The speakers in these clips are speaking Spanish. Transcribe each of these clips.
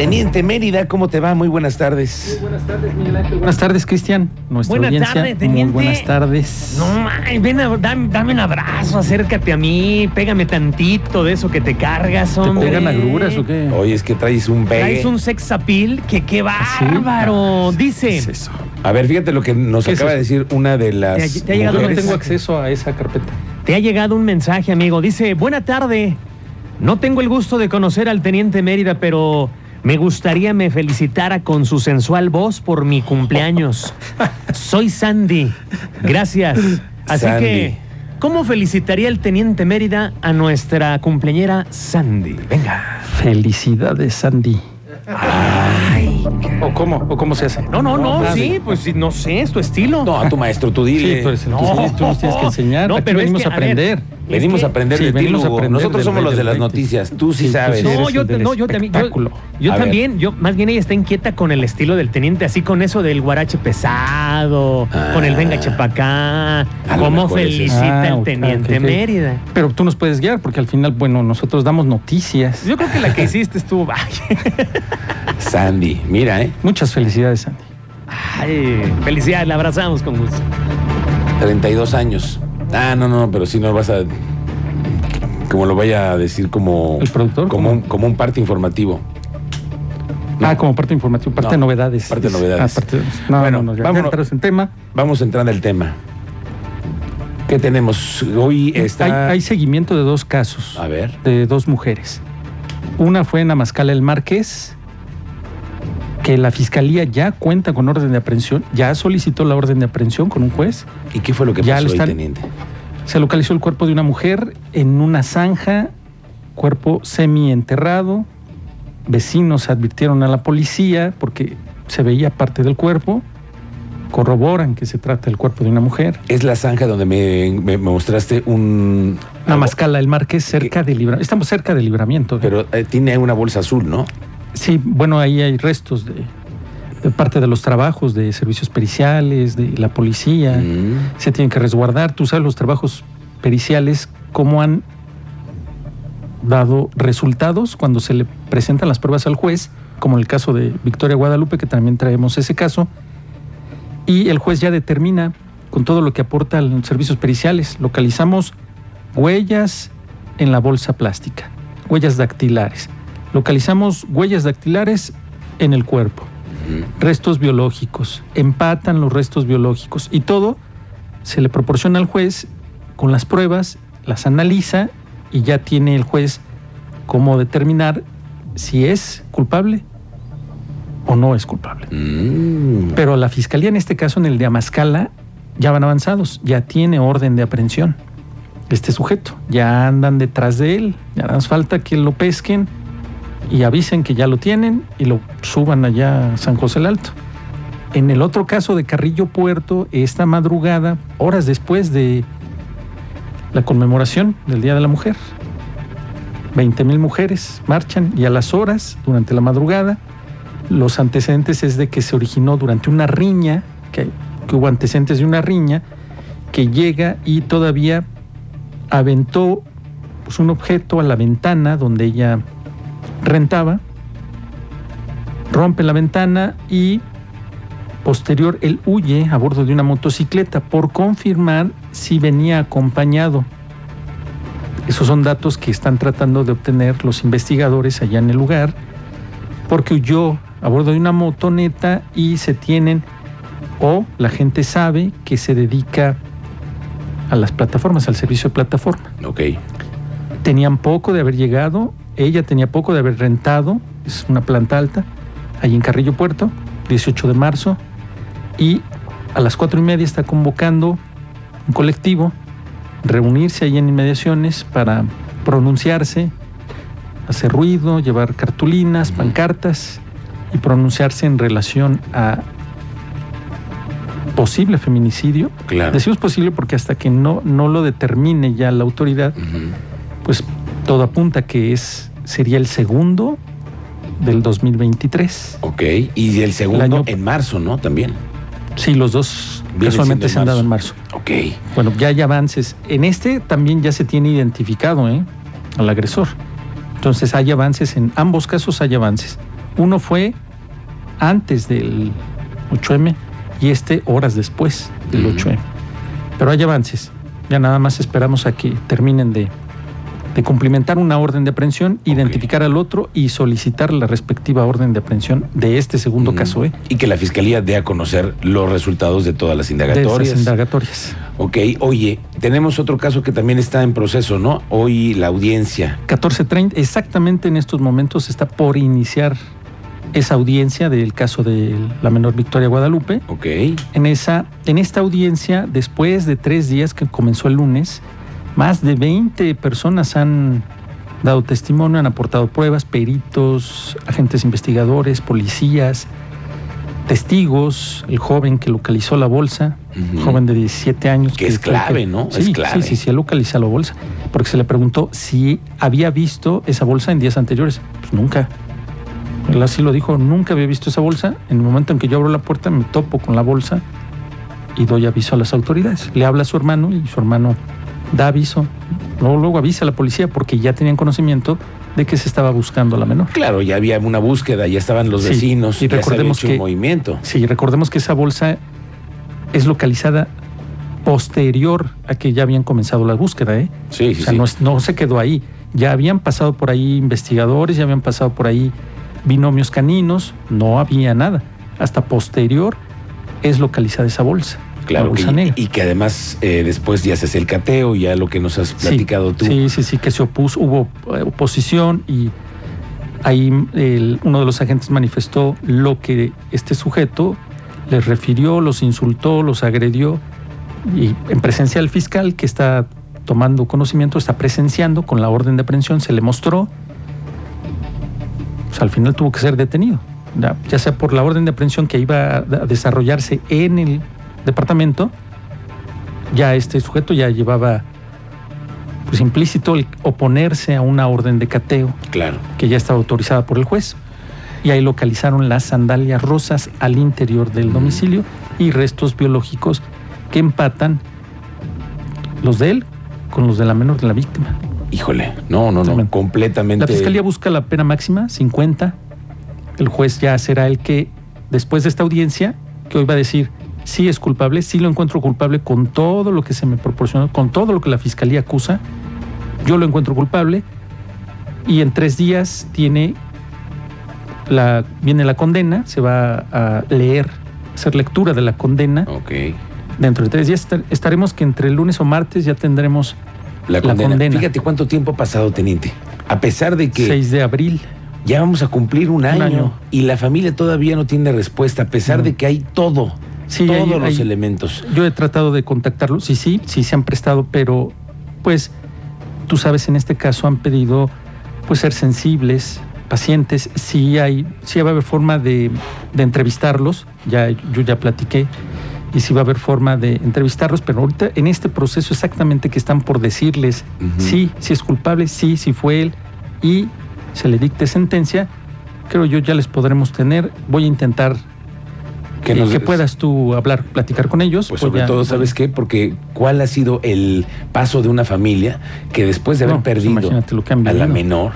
Teniente Mérida, ¿cómo te va? Muy buenas tardes. Buenas tardes, Miguel Ángel. Buenas tardes, Cristian. Nuestra Buenas audiencia. tardes, teniente. Muy buenas tardes. No, man, ven a, dame, dame un abrazo, acércate a mí, pégame tantito de eso que te cargas, ¿Te hombre. pegan agruras o qué? Oye, es que traes un pegue. Traes un sex appeal que qué ¿Sí? bárbaro. Ah, Dice, ¿qué es eso? A ver, fíjate lo que nos ¿Qué es acaba de decir una de las. Te ha- te ha llegado Yo no tengo acceso a esa carpeta. te ha llegado un mensaje, amigo. Dice, buena tarde. No tengo el gusto de conocer al teniente Mérida, pero me gustaría me felicitara con su sensual voz por mi cumpleaños. Soy Sandy. Gracias. Así Sandy. que, ¿cómo felicitaría el teniente Mérida a nuestra cumpleañera Sandy? Venga. Felicidades, Sandy. ¿O cómo? ¿O cómo se hace? No, no, no, sí, pues sí, no sé, es tu estilo. No, a tu maestro, tú Sí, dile. tú eres el No. que tú nos tienes que enseñar. No, Aquí pero es venimos que, a a ver, aprender. Venimos a aprender Sí, de ti, Lugo. aprender Nosotros somos los de las noticias. Tú sí, sabes. sí No, yo, no, yo también. Yo, ver. también, yo, más bien ella está inquieta con el estilo del teniente, así con eso del guarache pesado, Ah. con el venga chepacá, A lo cómo felicita Ah, el ok, teniente. Mérida. Pero tú nos puedes guiar porque al final, bueno, nosotros damos noticias. Yo creo que la que hiciste estuvo. Sandy, mira, ¿eh? Muchas felicidades, Sandy. ay, felicidades, la abrazamos con gusto. 32 años. Ah, no, no, pero si no vas a. Como lo vaya a decir como. ¿El productor? Como un, como un parte informativo. No. Ah, como parte informativa, parte No, de novedades. parte de novedades. Ah, parte de- No, Bueno, no, entramos en tema. Vamos entrando al tema. ¿Qué tenemos? Hoy está. Hay, hay seguimiento de dos casos. A ver. de dos mujeres. Una fue en Amascala el Marqués, que la fiscalía ya cuenta con orden de aprehensión, ya solicitó la orden de aprehensión con un juez. ¿Y qué fue lo que Ya pasó lo están- teniente? Se localizó el cuerpo de una mujer en una zanja, cuerpo semi-enterrado. Vecinos advirtieron a la policía porque se veía parte del cuerpo. Corroboran que se trata del cuerpo de una mujer. Es la zanja donde me, me- me mostraste un. Amascala el Marqués, cerca de Libramiento. Estamos cerca de Libramiento. ¿eh? Pero eh, tiene una bolsa azul, ¿no? Sí, bueno, ahí hay restos de, de parte de los trabajos de servicios periciales, de la policía. Mm. Se tienen que resguardar. Tú sabes los trabajos periciales, cómo han dado resultados cuando se le presentan las pruebas al juez, como en el caso de Victoria Guadalupe, que también traemos ese caso. Y el juez ya determina con todo lo que aporta los servicios periciales. Localizamos huellas en la bolsa plástica, huellas dactilares. Localizamos huellas dactilares en el cuerpo, restos biológicos, empatan los restos biológicos. Y todo se le proporciona al juez con las pruebas, las analiza y ya tiene el juez cómo determinar si es culpable o no es culpable. Mm. Pero la fiscalía en este caso, en el de Amascala, ya van avanzados, ya tiene orden de aprehensión este sujeto, ya andan detrás de él, ya nos falta que lo pesquen y avisen que ya lo tienen y lo suban allá a San José el Alto. En el otro caso de Carrillo Puerto, esta madrugada, horas después de la conmemoración del Día de la Mujer, 20 mil mujeres marchan y a las horas, durante la madrugada, los antecedentes es de que se originó durante una riña, que, hubo antecedentes de una riña, que llega y todavía aventó pues, un objeto a la ventana donde ella rentaba, rompe la ventana y posterior él huye a bordo de una motocicleta por confirmar si venía acompañado. Esos son datos que están tratando de obtener los investigadores allá en el lugar, porque huyó a bordo de una motoneta y se tienen, o la gente sabe que se dedica a las plataformas, al servicio de plataforma. Ok. Tenían poco de haber llegado, ella tenía poco de haber rentado, es una planta alta, allí en Carrillo Puerto, 18 de marzo, y a las cuatro y media está convocando un colectivo, reunirse ahí en inmediaciones para pronunciarse, hacer ruido, llevar cartulinas, pancartas y pronunciarse en relación a posible feminicidio. Claro. Decimos posible porque hasta que no, no lo determine ya la autoridad, pues todo apunta que es sería el segundo del 2023. Ok, y el segundo El año- en marzo, ¿no? También. Sí, los dos casualmente se han dado en marzo. Ok. Bueno, ya hay avances. En este también ya se tiene identificado ¿eh? al agresor. Entonces hay avances, en ambos casos hay avances. Uno fue antes del 8M y este horas después del Ujú. 8M. Pero hay avances. Ya nada más esperamos a que terminen de, de cumplimentar una orden de aprehensión, identificar al otro y solicitar la respectiva orden de aprehensión de este segundo Mm. caso, ¿eh? Y que la fiscalía dé a conocer los resultados de todas las de indagatorias. esas indagatorias. Ok, oye, tenemos otro caso que también está en proceso, ¿no? Hoy la audiencia. 14.30, exactamente en estos momentos está por iniciar esa audiencia del caso de la menor Victoria Guadalupe. Ok. En, esa, en esta audiencia, después de tres días que comenzó el lunes, más de 20 personas han dado testimonio, han aportado pruebas, peritos, agentes investigadores, policías, testigos, el joven que localizó la bolsa, joven de 17 años. Que es clave, ¿no? Sí, Es clave. sí, sí, sí, él localizó la bolsa, porque se le preguntó si había visto esa bolsa en días anteriores. Pues nunca. Él así lo dijo, nunca había visto esa bolsa. En el momento en que yo abro la puerta, me topo con la bolsa y doy aviso a las autoridades. Le habla a su hermano y su hermano da aviso. Luego, luego avisa a la policía porque ya tenían conocimiento de que se estaba buscando a la menor. Claro, ya había una búsqueda, ya estaban los Sí, vecinos, y ya recordemos se había hecho que- un movimiento. Sí, recordemos que esa bolsa es localizada posterior a que ya habían comenzado la búsqueda, ¿eh? Sí, sí, o sea, sí. no, es- no se quedó ahí. Ya habían pasado por ahí investigadores, ya habían pasado por ahí binomios caninos, no había nada. Hasta posterior es localizada esa bolsa. La Claro, que, y que además eh, después ya se hace el cateo, ya lo que nos has Sí, platicado tú. Sí, sí, sí, que se opuso, hubo eh, oposición y ahí el- uno de los agentes manifestó lo que este sujeto les refirió, los insultó, los agredió y en presencia del fiscal que está tomando conocimiento, está presenciando con la orden de aprehensión, se le mostró, pues al final tuvo que ser detenido, ya, ya sea por la orden de aprehensión que iba a desarrollarse en el departamento, ya este sujeto ya llevaba pues implícito el oponerse a una orden de cateo Claro. que ya estaba autorizada por el juez. Y ahí localizaron las sandalias rosas al interior del domicilio y restos biológicos que empatan los de él con los de la menor de la víctima. Híjole, no, no, no, completamente. La fiscalía busca la pena máxima, 50. El juez ya será el que, después de esta audiencia, que hoy va a decir sí es culpable, sí lo encuentro culpable con todo lo que se me proporcionó, con todo lo que la fiscalía acusa, yo lo encuentro culpable y en tres días tiene la, viene la condena, se va a leer, hacer lectura de la condena. Ok. Dentro de tres días estar- estaremos que entre el lunes o martes ya tendremos La La condena. condena. Fíjate cuánto tiempo ha pasado, teniente. A pesar de que 6 de abril. ya vamos a cumplir un año, año. y la familia todavía no tiene respuesta, a pesar No. de que hay todo, Sí, todos hay- los hay- elementos. Yo he tratado de contactarlos, sí, sí, sí se han prestado, pero pues tú sabes, en este caso han pedido pues ser sensibles, pacientes, sí hay, sí va a haber forma de, de entrevistarlos, ya yo ya platiqué, y sí va a haber forma de entrevistarlos, pero ahorita en este proceso exactamente que están por decirles sí, si es culpable, sí, si fue él, y se le dicte sentencia, creo yo ya les podremos tener, voy a intentar Que que, nos- que puedas tú hablar, platicar con ellos. Pues Voy sobre todo, ¿sabes qué? Porque ¿cuál ha sido el paso de una familia que después de haber No, pues perdido a la menor,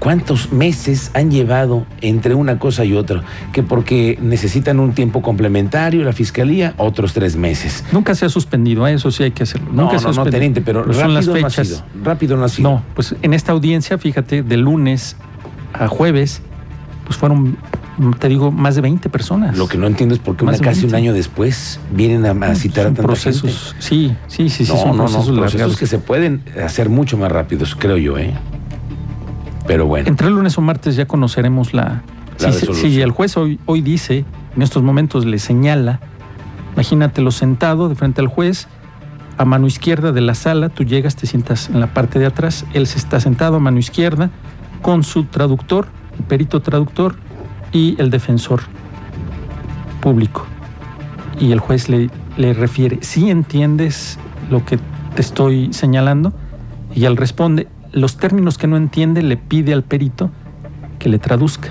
cuántos meses han llevado entre una cosa y otra? Que porque necesitan un tiempo complementario la fiscalía, otros tres meses. Nunca se ha suspendido, ¿eh? eso sí hay que hacerlo. No, Nunca se no, ha no, suspendido. teniente, pero Pero rápido son las no ha sido. Rápido no ha sido. No, pues en esta audiencia, fíjate, de lunes a jueves, pues fueron, te digo, más de 20 personas. Lo que no entiendo es por qué Más una, de casi un 20. año después vienen a, a citar a son tanta procesos. gente. Sí, sí, sí, sí, no, son no, procesos no, procesos que se pueden hacer mucho más rápidos, creo yo, ¿eh? Pero bueno. Entre el lunes o martes ya conoceremos la... La si, si el juez hoy, hoy dice, en estos momentos le señala, imagínatelo sentado de frente al juez, a mano izquierda de la sala, tú llegas, te sientas en la parte de atrás, él se está sentado a mano izquierda con su traductor, el perito traductor y el defensor público. Y el juez le, le refiere, si entiendes lo que te estoy señalando? Y él responde, los términos que no entiende le pide al perito que le traduzca.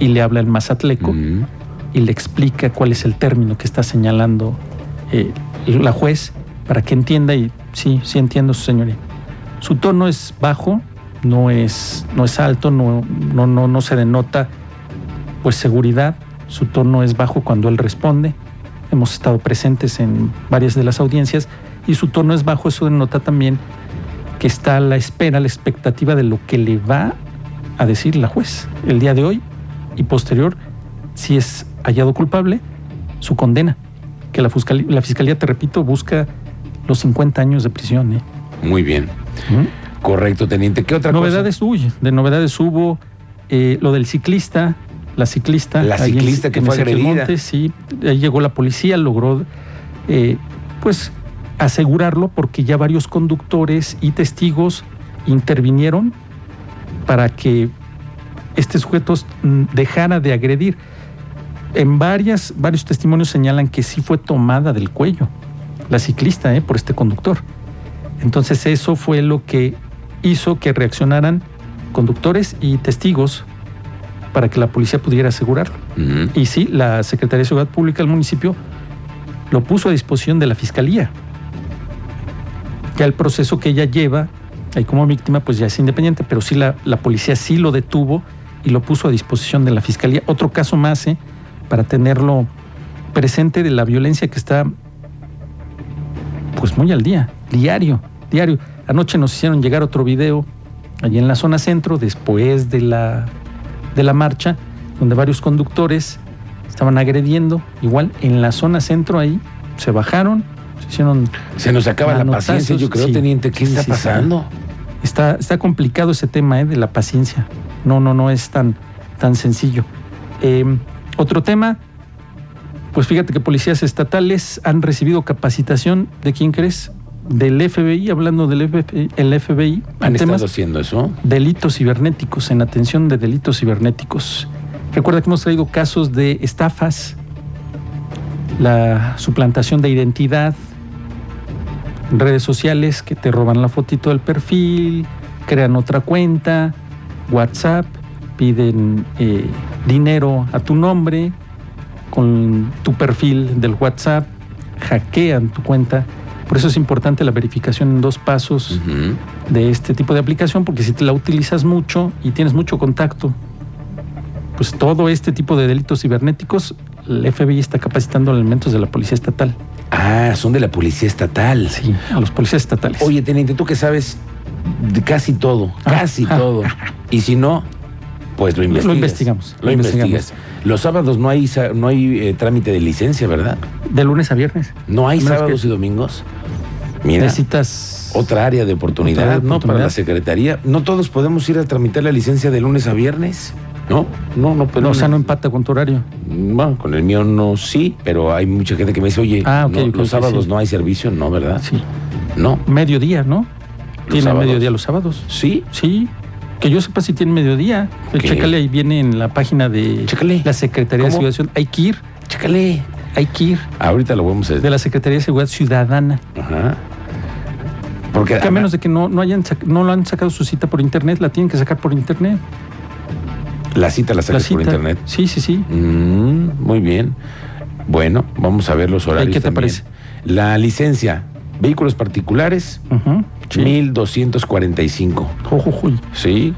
y le habla el mazatleco Ujú. y le explica cuál es el término que está señalando eh, la juez para que entienda y sí, sí entiendo su señoría. Su tono es bajo, no es, no es alto, no, no, no, no se denota pues seguridad, su tono es bajo cuando él responde. Hemos estado presentes en varias de las audiencias y su tono es bajo, eso denota también que está a la espera, a la expectativa de lo que le va a decir la juez el día de hoy y posterior, si es hallado culpable, su condena. Que la fiscalía, la fiscalía te repito, busca los 50 años de prisión. ¿eh? Muy bien. Correcto, teniente. ¿Qué otra Novedades, uy, de novedades hubo eh, lo del ciclista, la ciclista. La en- ciclista que en fue agredida. Montes, sí, ahí llegó la policía, logró, eh, pues, asegurarlo porque ya varios conductores y testigos intervinieron para que este sujeto dejara de agredir. En varias, varios testimonios señalan que sí fue tomada del cuello la ciclista eh, por este conductor. Entonces eso fue lo que hizo que reaccionaran conductores y testigos para que la policía pudiera asegurarlo. Y sí, la Secretaría de Seguridad Pública del municipio lo puso a disposición de la Fiscalía. Ya el proceso que ella lleva, ahí como víctima, pues ya es independiente, pero sí la, la policía sí lo detuvo y lo puso a disposición de la Fiscalía. Otro caso más, ¿eh? para tenerlo presente de la violencia que está pues muy al día, diario, diario. Anoche nos hicieron llegar otro video allí en la zona centro, después de la, de la marcha, donde varios conductores estaban agrediendo, igual en la zona centro ahí, se bajaron, se hicieron... Se nos acaba la paciencia, yo creo, sí. teniente. ¿Qué Sí, está sí. pasando? Está, está complicado ese tema ¿eh? de la paciencia. No, no, no es tan, tan sencillo. Eh, otro tema, pues fíjate que policías estatales han recibido capacitación, ¿de quién crees? Del FBI, hablando del FBI, el FBI, ¿Han estado haciendo eso? delitos cibernéticos, en atención de delitos cibernéticos. Recuerda que hemos traído casos de estafas, la suplantación de identidad, redes sociales que te roban la fotito del perfil, crean otra cuenta, WhatsApp, piden eh, dinero a tu nombre con tu perfil del WhatsApp, hackean tu cuenta. Por eso es importante la verificación en dos pasos de este tipo de aplicación, porque si te la utilizas mucho y tienes mucho contacto, pues todo este tipo de delitos cibernéticos, el FBI está capacitando elementos de la Policía Estatal. Ah, son de la policía estatal. Sí, a los policías estatales. Oye, teniente, tú que sabes de casi todo, Ah, casi ah, todo. Y si no, pues lo investigamos, Lo lo investigas. investigamos. Los sábados no hay no hay eh, trámite de licencia, ¿verdad? de lunes a viernes. No hay sábados que- y domingos. Mira, Necesitas otra área de oportunidad, Otra área de ¿no? Para la secretaría. No todos podemos ir a tramitar la licencia de lunes a viernes. No, no, no, pero No, o sea, no empata con tu horario. Bueno, con el mío no sí, pero hay mucha gente que me dice, oye, Ah, no, los sábados sí. no hay servicio, no, ¿verdad? Sí. No. Mediodía, ¿no? Tiene mediodía los sábados. Sí, Sí. Que yo sepa si tiene mediodía. Ok. Chécale, ahí viene en la página de Chécale. la Secretaría ¿Cómo? de Seguridad. Hay que ir, chécale. hay que ir. Ahorita lo vamos a De la Secretaría de Seguridad Ciudadana. Ajá. Porque Que a menos de que no, no hayan no lo han sacado su cita por internet, la tienen que sacar por internet. la cita la La sacas por internet. Sí, sí, sí. Mm, muy bien. Bueno, vamos a ver los horarios. ¿Qué te también. parece? La licencia, vehículos particulares, Ujú, sí. 1245. Ujujuy. Sí.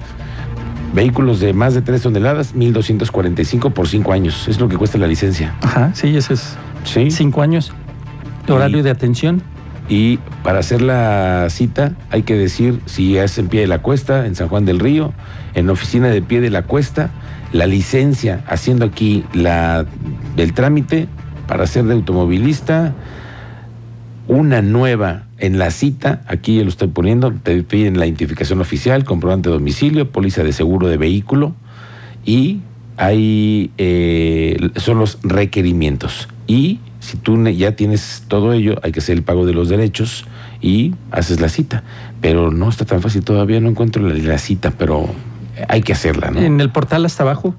Vehículos de más de 3 toneladas, 1245 por 5 años. Es lo que cuesta la licencia. Ajá, sí, ese es Sí. cinco años. Horario Y- de atención. Y para hacer la cita hay que decir si es en pie de la cuesta, en San Juan del Río, en oficina de pie de la cuesta, la licencia, haciendo aquí la del trámite para ser de automovilista, una nueva en la cita, aquí lo estoy poniendo, te piden la identificación oficial, comprobante de domicilio, póliza de seguro de vehículo y hay eh, son los requerimientos. Y si tú ya tienes todo ello, hay que hacer el pago de los derechos y haces la cita. Pero no está tan fácil todavía, no encuentro la, la cita, pero hay que hacerla, ¿no? En el portal hasta abajo.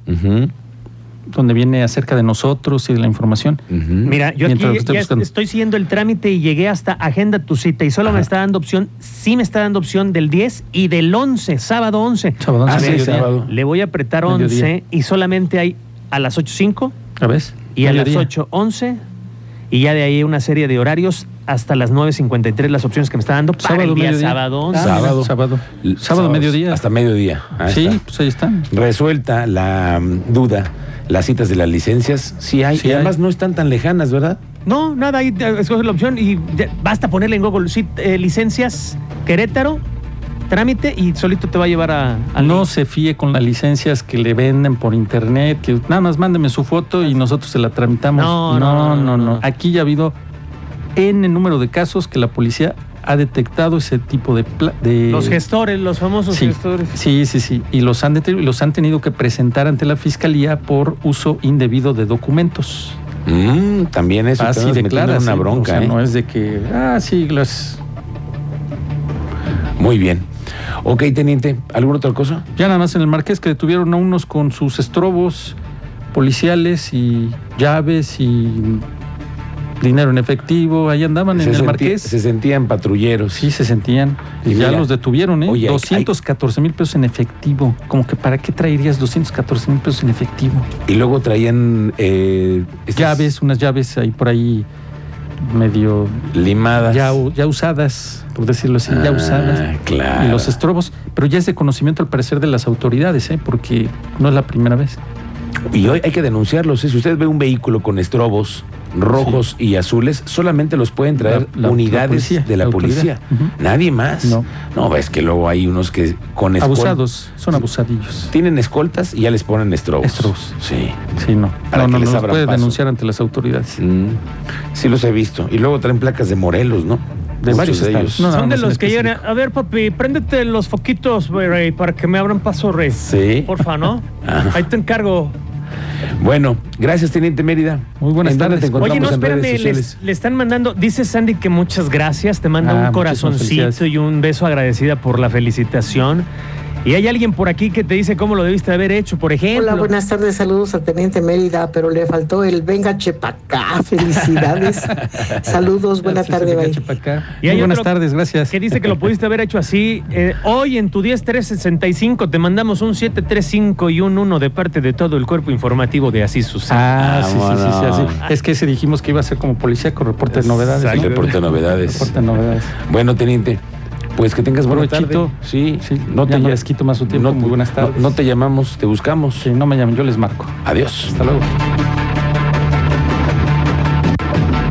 Donde viene acerca de nosotros y de la información. Mira, yo aquí ya estoy siguiendo el trámite y llegué hasta agenda tu cita y solo me está dando opción, sí me está dando opción del 10 y del 11, sábado 11. Sábado, Ah, once, sí, mediodía. sábado. Le voy a apretar Mediodía. 11 y solamente hay a las 8.05 ¿Ya ves? y a las Mediodía. 8.11 y ya de ahí una serie de horarios hasta las 9.53 las opciones que me está dando para Sábado, el día mediodía. sábado 11. Sábado. sábado. Sábado, mediodía. Hasta mediodía. Ahí sí, está. pues ahí están. Resuelta la mm, duda, las citas de las licencias, sí hay. Sí y además hay. no están tan lejanas, ¿verdad? No, nada, ahí te- escoges la opción y basta ponerle en Google sí, eh, licencias Querétaro, trámite y solito te va a llevar a, No link. se fíe con las licencias que le venden por internet, que nada más mándeme su foto y nosotros se la tramitamos. No, no, no, no, no. Aquí ya ha habido N número de casos que la policía ha detectado ese tipo de... Los gestores, los famosos Sí, gestores. sí, sí, sí. Y los han, los han tenido que presentar ante la fiscalía por uso indebido de documentos. Mm, también eso Así declara. una sí. bronca, O sea, ¿eh? no es de que, ah, sí, las... Muy bien. Ok, teniente, ¿alguna otra cosa? Ya nada más en el Marqués que detuvieron a unos con sus estrobos policiales y llaves y dinero en efectivo. Ahí andaban en el Marqués. se sentían patrulleros. Sí, se sentían. Y, Y ya mira, los detuvieron, ¿eh? oye, hay- 214 mil pesos en efectivo. Como que ¿para qué traerías 214 mil pesos en efectivo? Y luego traían eh, estas Llaves, unas llaves ahí por ahí medio limadas. ya, ya usadas, por decirlo así, ya Ah, usadas. Claro. Y los estrobos, pero ya es de conocimiento al parecer de las autoridades, ¿eh? porque no es la primera vez. Y hoy hay que denunciarlos. ¿eh? Si usted ve un vehículo con estrobos rojos y azules, solamente los pueden traer La- la- unidades la policía, de la, la policía. Nadie más. No. No, es que luego hay unos que con Abusados, son abusadillos. Tienen escoltas y ya les ponen estrobos. Estrobos. Sí. Sí, no. Para no, que no, les no los abran puede paso. denunciar ante las autoridades. Mm, sí los he visto. Y luego traen placas de Morelos, ¿no? De Muchos varios estados. No, Son de los que llegan. A ver, papi, préndete los foquitos, rey, para que me abran paso, rey. Sí. Porfa, ¿no? Ajá. Ahí te encargo. Bueno, gracias, Teniente Mérida. Muy buenas ¿En dónde tardes. te Oye, no, les, le están mandando, dice Sandy que muchas gracias, te manda Ah, un corazoncito y un beso agradecida por la felicitación. Y hay alguien por aquí que te dice cómo lo debiste haber hecho, por ejemplo. Hola, buenas tardes, saludos a Teniente Mérida, pero le faltó el venga chepacá, felicidades. saludos, buena Gracias, tarde. Chepacá. Y hay buenas tardes, gracias. Que dice que lo pudiste haber hecho así. Eh, hoy en tu 10365 te mandamos un 735 y un 1 de parte de todo el cuerpo informativo de Así Sucede. Ah, sí, sí, sí, sí. Es que ese dijimos que iba a ser como policía con reporte de novedades. ¿no? reporte de novedades. Reporte de novedades. Bueno, Teniente, pues que tengas buena Provechito. tarde. Sí, Sí, no te no ll- les quito más su tiempo. no- Muy buenas no- tardes. no te llamamos, te buscamos. Sí, no me llamen, yo les marco. Adiós. Hasta luego.